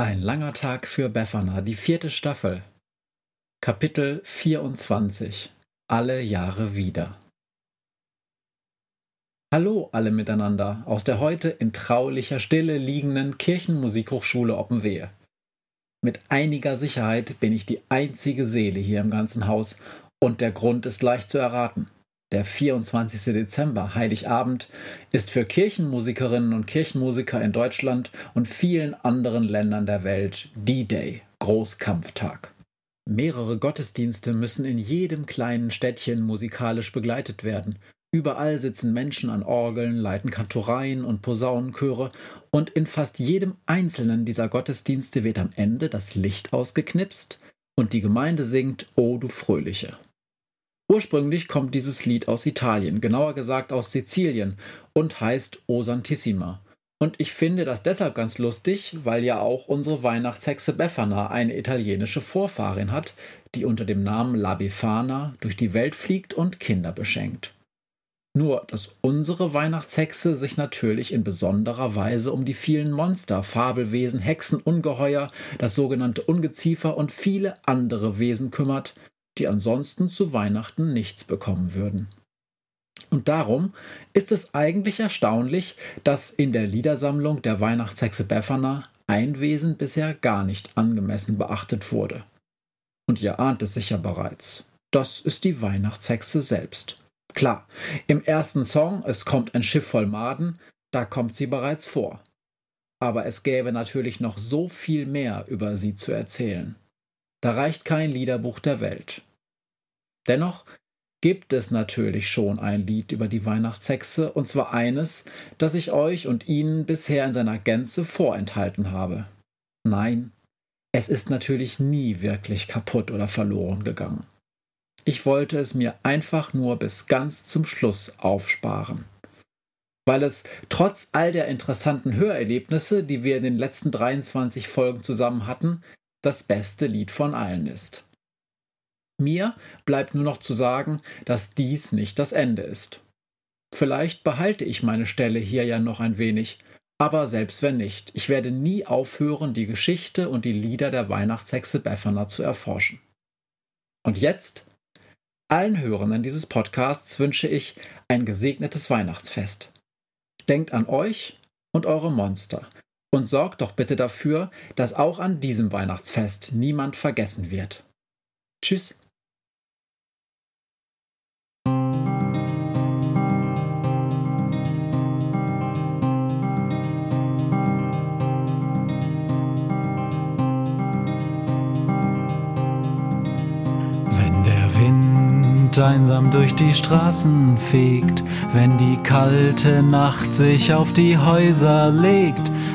Ein langer Tag für Befana, die vierte Staffel. Kapitel 24. Alle Jahre wieder. Hallo alle miteinander aus der heute in traulicher Stille liegenden Kirchenmusikhochschule Oppenwehe. Mit einiger Sicherheit bin ich die einzige Seele hier im ganzen Haus und der Grund ist leicht zu erraten. Der 24. Dezember, Heiligabend, ist für Kirchenmusikerinnen und Kirchenmusiker in Deutschland und vielen anderen Ländern der Welt D-Day, Großkampftag. Mehrere Gottesdienste müssen in jedem kleinen Städtchen musikalisch begleitet werden. Überall sitzen Menschen an Orgeln, leiten Kantoreien und Posaunenchöre und in fast jedem einzelnen dieser Gottesdienste wird am Ende das Licht ausgeknipst und die Gemeinde singt O du Fröhliche. Ursprünglich kommt dieses Lied aus Italien, genauer gesagt aus Sizilien, und heißt O Santissima. Und ich finde das deshalb ganz lustig, weil ja auch unsere Weihnachtshexe Befana eine italienische Vorfahrin hat, die unter dem Namen La Befana durch die Welt fliegt und Kinder beschenkt. Nur, dass unsere Weihnachtshexe sich natürlich in besonderer Weise um die vielen Monster, Fabelwesen, Hexen, Ungeheuer, das sogenannte Ungeziefer und viele andere Wesen kümmert, die ansonsten zu Weihnachten nichts bekommen würden. Und darum ist es eigentlich erstaunlich, dass in der Liedersammlung der Weihnachtshexe Befana ein Wesen bisher gar nicht angemessen beachtet wurde. Und ihr ahnt es sicher bereits. Das ist die Weihnachtshexe selbst. Klar, im ersten Song Es kommt ein Schiff voll Maden, da kommt sie bereits vor. Aber es gäbe natürlich noch so viel mehr über sie zu erzählen. Da reicht kein Liederbuch der Welt. Dennoch gibt es natürlich schon ein Lied über die Weihnachtshexe, und zwar eines, das ich euch und Ihnen bisher in seiner Gänze vorenthalten habe. Nein, es ist natürlich nie wirklich kaputt oder verloren gegangen. Ich wollte es mir einfach nur bis ganz zum Schluss aufsparen. Weil es trotz all der interessanten Hörerlebnisse, die wir in den letzten 23 Folgen zusammen hatten, das beste Lied von allen ist. Mir bleibt nur noch zu sagen, dass dies nicht das Ende ist. Vielleicht behalte ich meine Stelle hier ja noch ein wenig, aber selbst wenn nicht, ich werde nie aufhören, die Geschichte und die Lieder der Weihnachtshexe Befana zu erforschen. Und jetzt? Allen Hörenden dieses Podcasts wünsche ich ein gesegnetes Weihnachtsfest. Denkt an euch und eure Monster und sorgt doch bitte dafür, dass auch an diesem Weihnachtsfest niemand vergessen wird. Tschüss. einsam durch die Straßen fegt, wenn die kalte Nacht sich auf die Häuser legt,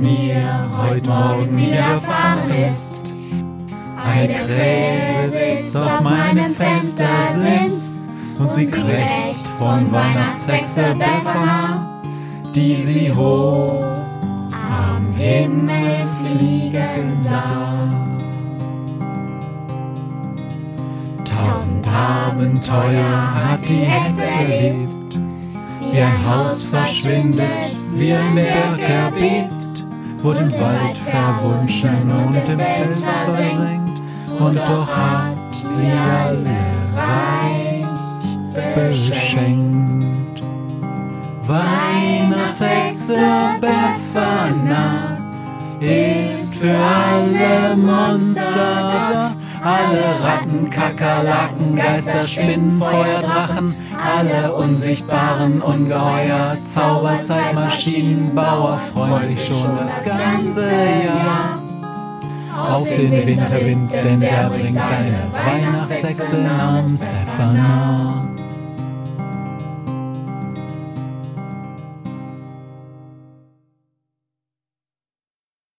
Mir heute Morgen widerfahren ist. Eine Krähe sitzt auf meinem Fenstersitz und sie krächzt von Weihnachtshexe Befana, die sie hoch am Himmel fliegen sah. Tausend Abenteuer hat die Hexe erlebt, ein Haus verschwindet, wie ein Berg erbebt wurde im Wald verwunschen und im Fels versenkt, und doch hat sie alle reich beschenkt. Weihnachtshexe Befana ist für alle Monster da, alle Ratten, Kakerlaken, Geister, Spinnen, Feuer, Drachen alle unsichtbaren Ungeheuer, Zauberzeitmaschinenbauer freuen sich schon das ganze Jahr auf den Winterwind, denn der bringt eine Weihnachtshexe namens Befana.